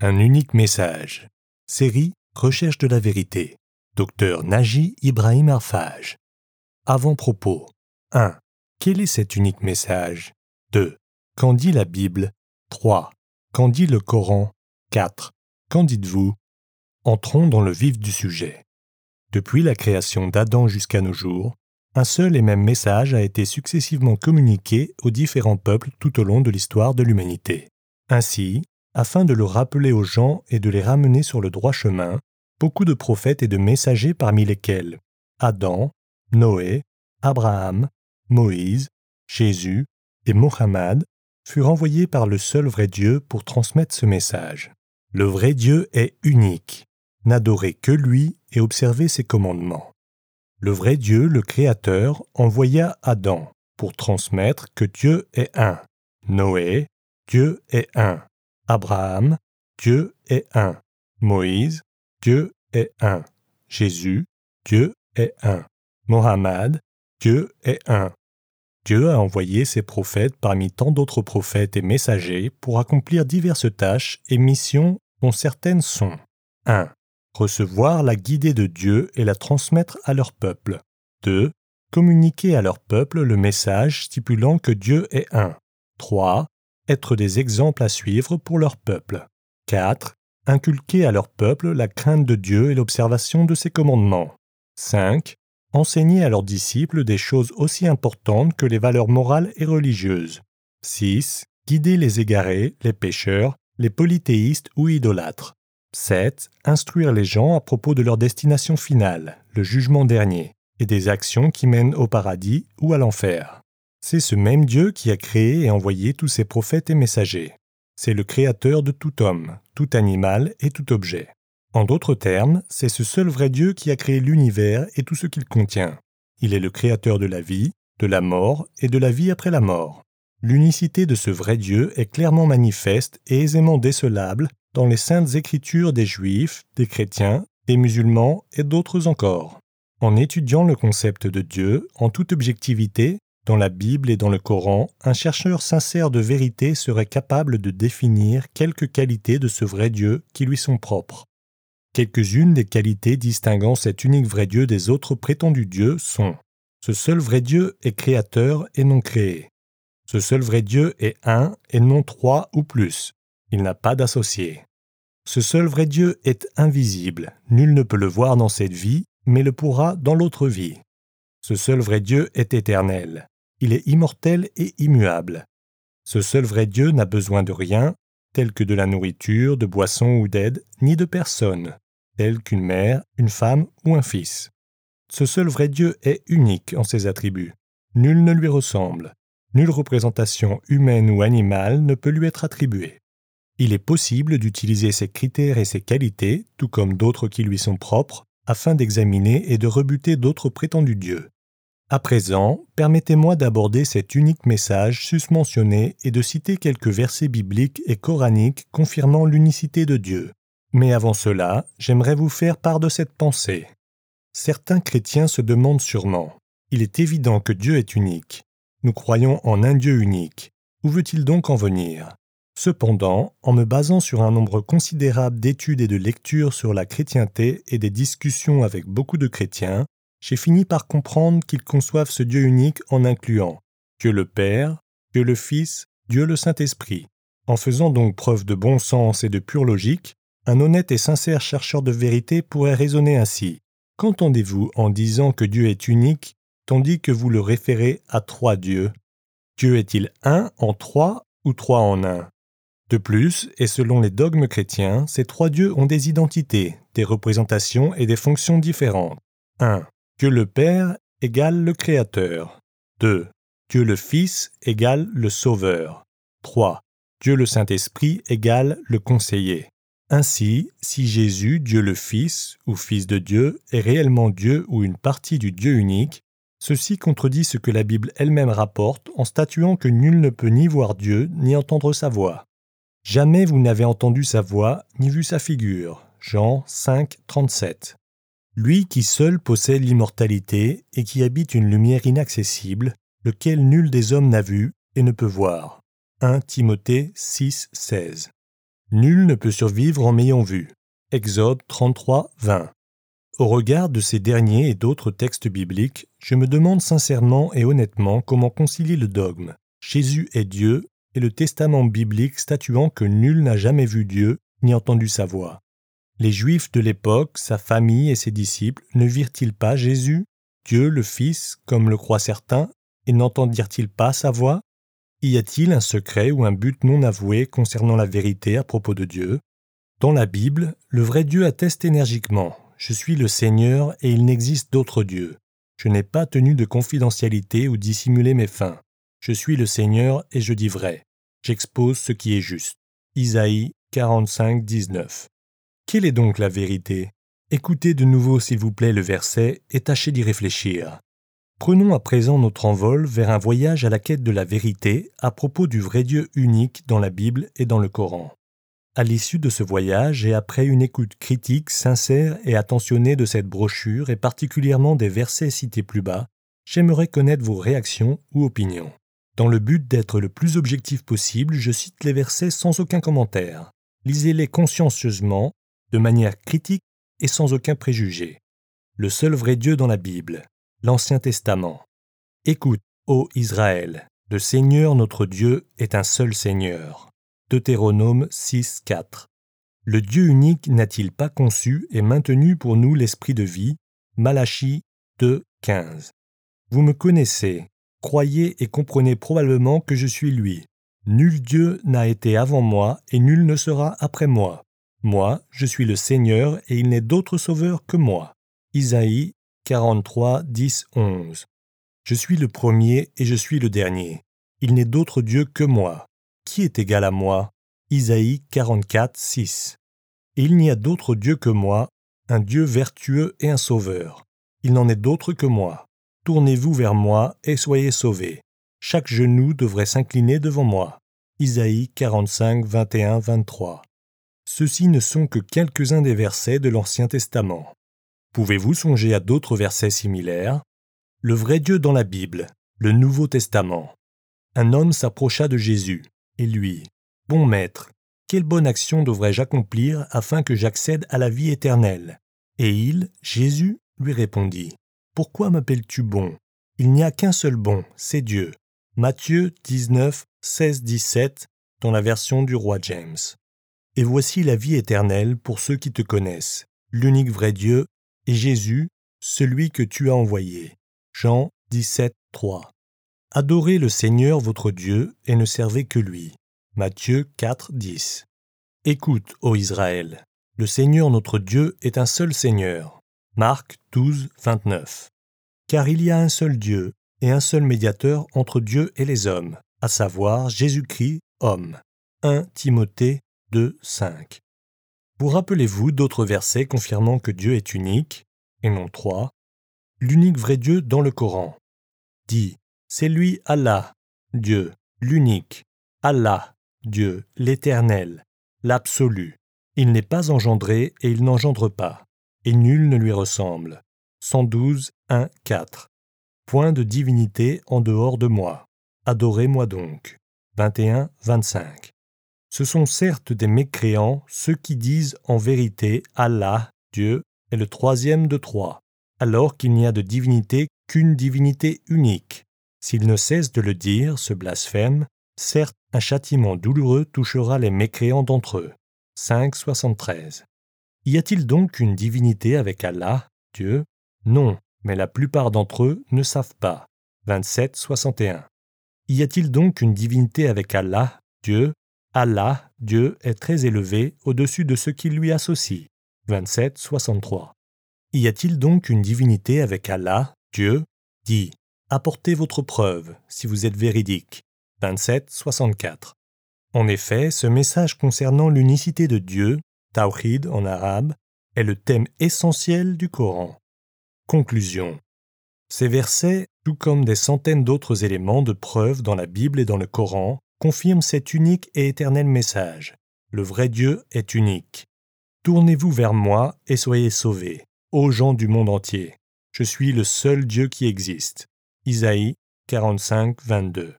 Un unique message. Série Recherche de la vérité. Docteur Naji Ibrahim Arfaj. Avant-propos. 1. Quel est cet unique message? 2. Qu'en dit la Bible? 3. Qu'en dit le Coran? 4. Qu'en dites-vous? Entrons dans le vif du sujet. Depuis la création d'Adam jusqu'à nos jours, un seul et même message a été successivement communiqué aux différents peuples tout au long de l'histoire de l'humanité. Ainsi, afin de le rappeler aux gens et de les ramener sur le droit chemin, beaucoup de prophètes et de messagers parmi lesquels Adam, Noé, Abraham, Moïse, Jésus et Mohammed furent envoyés par le seul vrai Dieu pour transmettre ce message. Le vrai Dieu est unique. N'adorez que lui et observez ses commandements. Le vrai Dieu, le Créateur, envoya Adam pour transmettre que Dieu est un. Noé, Dieu est un. Abraham, Dieu est un. Moïse, Dieu est un. Jésus, Dieu est un. Mohammed, Dieu est un. Dieu a envoyé ses prophètes parmi tant d'autres prophètes et messagers pour accomplir diverses tâches et missions dont certaines sont 1. Recevoir la guidée de Dieu et la transmettre à leur peuple. 2. Communiquer à leur peuple le message stipulant que Dieu est un. 3 être des exemples à suivre pour leur peuple. 4. Inculquer à leur peuple la crainte de Dieu et l'observation de ses commandements. 5. Enseigner à leurs disciples des choses aussi importantes que les valeurs morales et religieuses. 6. Guider les égarés, les pécheurs, les polythéistes ou idolâtres. 7. Instruire les gens à propos de leur destination finale, le jugement dernier, et des actions qui mènent au paradis ou à l'enfer. C'est ce même Dieu qui a créé et envoyé tous ses prophètes et messagers. C'est le créateur de tout homme, tout animal et tout objet. En d'autres termes, c'est ce seul vrai Dieu qui a créé l'univers et tout ce qu'il contient. Il est le créateur de la vie, de la mort et de la vie après la mort. L'unicité de ce vrai Dieu est clairement manifeste et aisément décelable dans les saintes écritures des Juifs, des chrétiens, des musulmans et d'autres encore. En étudiant le concept de Dieu en toute objectivité, dans la Bible et dans le Coran, un chercheur sincère de vérité serait capable de définir quelques qualités de ce vrai Dieu qui lui sont propres. Quelques-unes des qualités distinguant cet unique vrai Dieu des autres prétendus dieux sont Ce seul vrai Dieu est créateur et non créé. Ce seul vrai Dieu est un et non trois ou plus. Il n'a pas d'associé. Ce seul vrai Dieu est invisible. Nul ne peut le voir dans cette vie, mais le pourra dans l'autre vie. Ce seul vrai Dieu est éternel il est immortel et immuable. Ce seul vrai Dieu n'a besoin de rien, tel que de la nourriture, de boissons ou d'aide, ni de personne, tel qu'une mère, une femme ou un fils. Ce seul vrai Dieu est unique en ses attributs. Nul ne lui ressemble. Nulle représentation humaine ou animale ne peut lui être attribuée. Il est possible d'utiliser ces critères et ces qualités, tout comme d'autres qui lui sont propres, afin d'examiner et de rebuter d'autres prétendus dieux. À présent, permettez-moi d'aborder cet unique message susmentionné et de citer quelques versets bibliques et coraniques confirmant l'unicité de Dieu. Mais avant cela, j'aimerais vous faire part de cette pensée. Certains chrétiens se demandent sûrement Il est évident que Dieu est unique. Nous croyons en un Dieu unique. Où veut-il donc en venir? Cependant, en me basant sur un nombre considérable d'études et de lectures sur la chrétienté et des discussions avec beaucoup de chrétiens, j'ai fini par comprendre qu'ils conçoivent ce Dieu unique en incluant Dieu le Père, Dieu le Fils, Dieu le Saint-Esprit. En faisant donc preuve de bon sens et de pure logique, un honnête et sincère chercheur de vérité pourrait raisonner ainsi. Qu'entendez-vous en disant que Dieu est unique, tandis que vous le référez à trois dieux? Dieu est-il un en trois ou trois en un? De plus, et selon les dogmes chrétiens, ces trois dieux ont des identités, des représentations et des fonctions différentes. 1. Dieu le Père égale le Créateur. 2. Dieu le Fils égale le Sauveur. 3. Dieu le Saint-Esprit égale le Conseiller. Ainsi, si Jésus, Dieu le Fils ou Fils de Dieu, est réellement Dieu ou une partie du Dieu unique, ceci contredit ce que la Bible elle-même rapporte en statuant que nul ne peut ni voir Dieu ni entendre sa voix. Jamais vous n'avez entendu sa voix ni vu sa figure. Jean 5, 37 lui qui seul possède l'immortalité et qui habite une lumière inaccessible, lequel nul des hommes n'a vu et ne peut voir. 1 Timothée 6, 16. Nul ne peut survivre en m'ayant vu. Exode 33, 20. Au regard de ces derniers et d'autres textes bibliques, je me demande sincèrement et honnêtement comment concilier le dogme Jésus est Dieu et le testament biblique statuant que nul n'a jamais vu Dieu ni entendu sa voix. Les Juifs de l'époque, sa famille et ses disciples ne virent-ils pas Jésus, Dieu le Fils, comme le croient certains, et n'entendirent-ils pas sa voix? Y a-t-il un secret ou un but non avoué concernant la vérité à propos de Dieu? Dans la Bible, le vrai Dieu atteste énergiquement Je suis le Seigneur et il n'existe d'autre Dieu. Je n'ai pas tenu de confidentialité ou dissimulé mes fins. Je suis le Seigneur et je dis vrai. J'expose ce qui est juste. Isaïe 45, 19. Quelle est donc la vérité? Écoutez de nouveau s'il vous plaît le verset et tâchez d'y réfléchir. Prenons à présent notre envol vers un voyage à la quête de la vérité à propos du vrai Dieu unique dans la Bible et dans le Coran. À l'issue de ce voyage et après une écoute critique, sincère et attentionnée de cette brochure et particulièrement des versets cités plus bas, j'aimerais connaître vos réactions ou opinions. Dans le but d'être le plus objectif possible, je cite les versets sans aucun commentaire. Lisez-les consciencieusement de manière critique et sans aucun préjugé. Le seul vrai Dieu dans la Bible, l'Ancien Testament. Écoute, ô Israël, le Seigneur notre Dieu est un seul Seigneur. Deutéronome 6, 4. Le Dieu unique n'a-t-il pas conçu et maintenu pour nous l'esprit de vie? Malachie 2, 15. Vous me connaissez, croyez et comprenez probablement que je suis lui. Nul Dieu n'a été avant moi et nul ne sera après moi. Moi, je suis le Seigneur, et il n'est d'autre sauveur que moi. Isaïe 43, 10, 11. Je suis le premier et je suis le dernier. Il n'est d'autre Dieu que moi. Qui est égal à moi? Isaïe 44, 6. Et il n'y a d'autre Dieu que moi, un Dieu vertueux et un sauveur. Il n'en est d'autre que moi. Tournez-vous vers moi et soyez sauvés. Chaque genou devrait s'incliner devant moi. Isaïe 45, 21, 23. Ceux-ci ne sont que quelques-uns des versets de l'Ancien Testament. Pouvez-vous songer à d'autres versets similaires? Le vrai Dieu dans la Bible, le Nouveau Testament. Un homme s'approcha de Jésus, et lui, Bon maître, quelle bonne action devrais-je accomplir afin que j'accède à la vie éternelle? Et il, Jésus, lui répondit, Pourquoi m'appelles-tu bon? Il n'y a qu'un seul bon, c'est Dieu. Matthieu 19, 16, 17, dans la version du roi James. Et voici la vie éternelle pour ceux qui te connaissent, l'unique vrai Dieu, et Jésus, celui que tu as envoyé. Jean 17, 3. Adorez le Seigneur votre Dieu et ne servez que lui. Matthieu 4, 10. Écoute, ô Israël, le Seigneur notre Dieu est un seul Seigneur. Marc 12, 29. Car il y a un seul Dieu et un seul médiateur entre Dieu et les hommes, à savoir Jésus-Christ, homme. 1 Timothée 2, 5. Vous rappelez-vous d'autres versets confirmant que Dieu est unique, et non trois L'unique vrai Dieu dans le Coran. Dit, c'est lui Allah, Dieu, l'unique, Allah, Dieu, l'éternel, l'absolu. Il n'est pas engendré et il n'engendre pas, et nul ne lui ressemble. 112, 1, 4. Point de divinité en dehors de moi. Adorez-moi donc. 21, 25. Ce sont certes des mécréants ceux qui disent en vérité Allah, Dieu, est le troisième de trois, alors qu'il n'y a de divinité qu'une divinité unique. S'ils ne cessent de le dire, ce blasphème, certes un châtiment douloureux touchera les mécréants d'entre eux. 5.73. Y a-t-il donc une divinité avec Allah, Dieu? Non, mais la plupart d'entre eux ne savent pas. 27.61. Y a-t-il donc une divinité avec Allah, Dieu? Allah, Dieu, est très élevé au-dessus de ce qui lui associe. 27, 63. Y a-t-il donc une divinité avec Allah, Dieu? Dit Apportez votre preuve, si vous êtes véridique. 27, 64. En effet, ce message concernant l'unicité de Dieu, Tawhid en arabe, est le thème essentiel du Coran. Conclusion. Ces versets, tout comme des centaines d'autres éléments de preuve dans la Bible et dans le Coran, confirme cet unique et éternel message. Le vrai Dieu est unique. Tournez-vous vers moi et soyez sauvés, ô gens du monde entier. Je suis le seul Dieu qui existe. Isaïe 45, 22.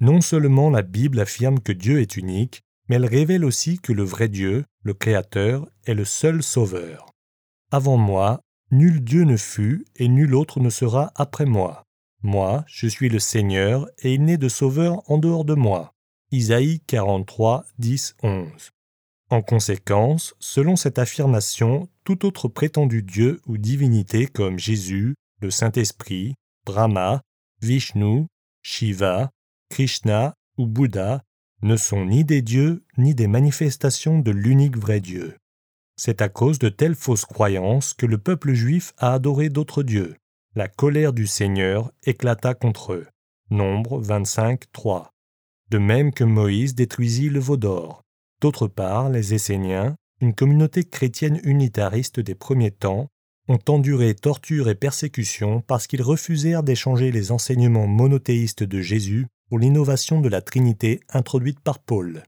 Non seulement la Bible affirme que Dieu est unique, mais elle révèle aussi que le vrai Dieu, le Créateur, est le seul Sauveur. Avant moi, nul Dieu ne fut, et nul autre ne sera après moi. Moi, je suis le Seigneur, et il n'est de Sauveur en dehors de moi. Isaïe 43, 10, 11. En conséquence, selon cette affirmation, tout autre prétendu Dieu ou divinité comme Jésus, le Saint-Esprit, Brahma, Vishnu, Shiva, Krishna ou Bouddha ne sont ni des dieux ni des manifestations de l'unique vrai Dieu. C'est à cause de telles fausses croyances que le peuple juif a adoré d'autres dieux. La colère du Seigneur éclata contre eux. Nombre 25, 3. De même que Moïse détruisit le veau d'or. D'autre part, les Esséniens, une communauté chrétienne unitariste des premiers temps, ont enduré torture et persécution parce qu'ils refusèrent d'échanger les enseignements monothéistes de Jésus pour l'innovation de la Trinité introduite par Paul.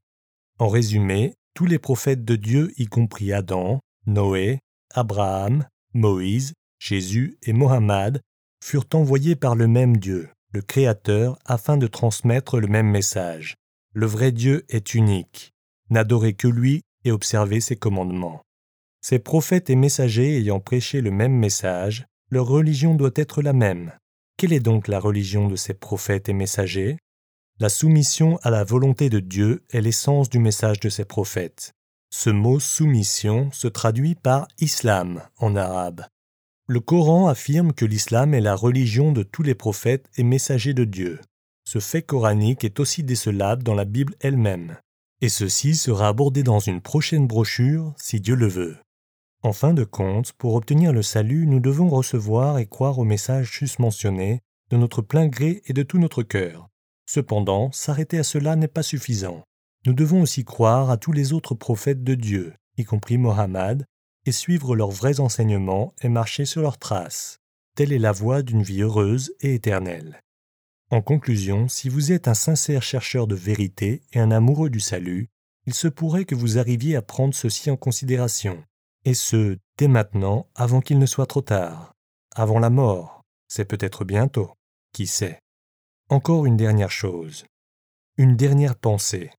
En résumé, tous les prophètes de Dieu, y compris Adam, Noé, Abraham, Moïse, Jésus et Mohammed, furent envoyés par le même Dieu, le Créateur, afin de transmettre le même message. Le vrai Dieu est unique. N'adorez que lui et observez ses commandements. Ces prophètes et messagers ayant prêché le même message, leur religion doit être la même. Quelle est donc la religion de ces prophètes et messagers? La soumission à la volonté de Dieu est l'essence du message de ces prophètes. Ce mot soumission se traduit par islam en arabe. Le Coran affirme que l'islam est la religion de tous les prophètes et messagers de Dieu. Ce fait coranique est aussi décelable dans la Bible elle-même. Et ceci sera abordé dans une prochaine brochure si Dieu le veut. En fin de compte, pour obtenir le salut, nous devons recevoir et croire au message susmentionné de notre plein gré et de tout notre cœur. Cependant, s'arrêter à cela n'est pas suffisant. Nous devons aussi croire à tous les autres prophètes de Dieu, y compris Mohammed, et suivre leurs vrais enseignements et marcher sur leurs traces. Telle est la voie d'une vie heureuse et éternelle. En conclusion, si vous êtes un sincère chercheur de vérité et un amoureux du salut, il se pourrait que vous arriviez à prendre ceci en considération et ce, dès maintenant, avant qu'il ne soit trop tard. Avant la mort, c'est peut-être bientôt, qui sait. Encore une dernière chose, une dernière pensée.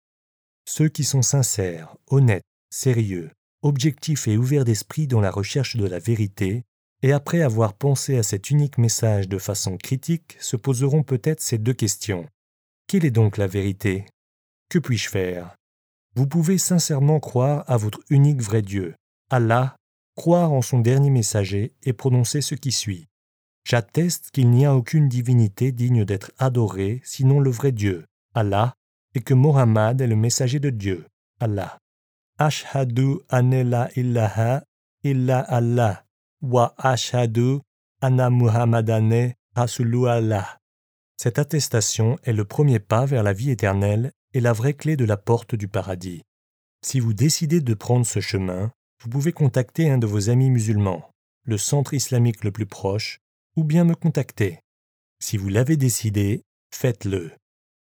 Ceux qui sont sincères, honnêtes, sérieux, objectifs et ouverts d'esprit dans la recherche de la vérité, et après avoir pensé à cet unique message de façon critique, se poseront peut-être ces deux questions. Quelle est donc la vérité? Que puis-je faire? Vous pouvez sincèrement croire à votre unique vrai Dieu, Allah, croire en son dernier messager et prononcer ce qui suit. J'atteste qu'il n'y a aucune divinité digne d'être adorée sinon le vrai Dieu, Allah, et que Mohammed est le messager de Dieu, Allah. Ashhadu anela illaha illa Allah, wa ashhadu anna Muhammadane rasulu Allah. Cette attestation est le premier pas vers la vie éternelle et la vraie clé de la porte du paradis. Si vous décidez de prendre ce chemin, vous pouvez contacter un de vos amis musulmans, le centre islamique le plus proche, ou bien me contacter. Si vous l'avez décidé, faites-le.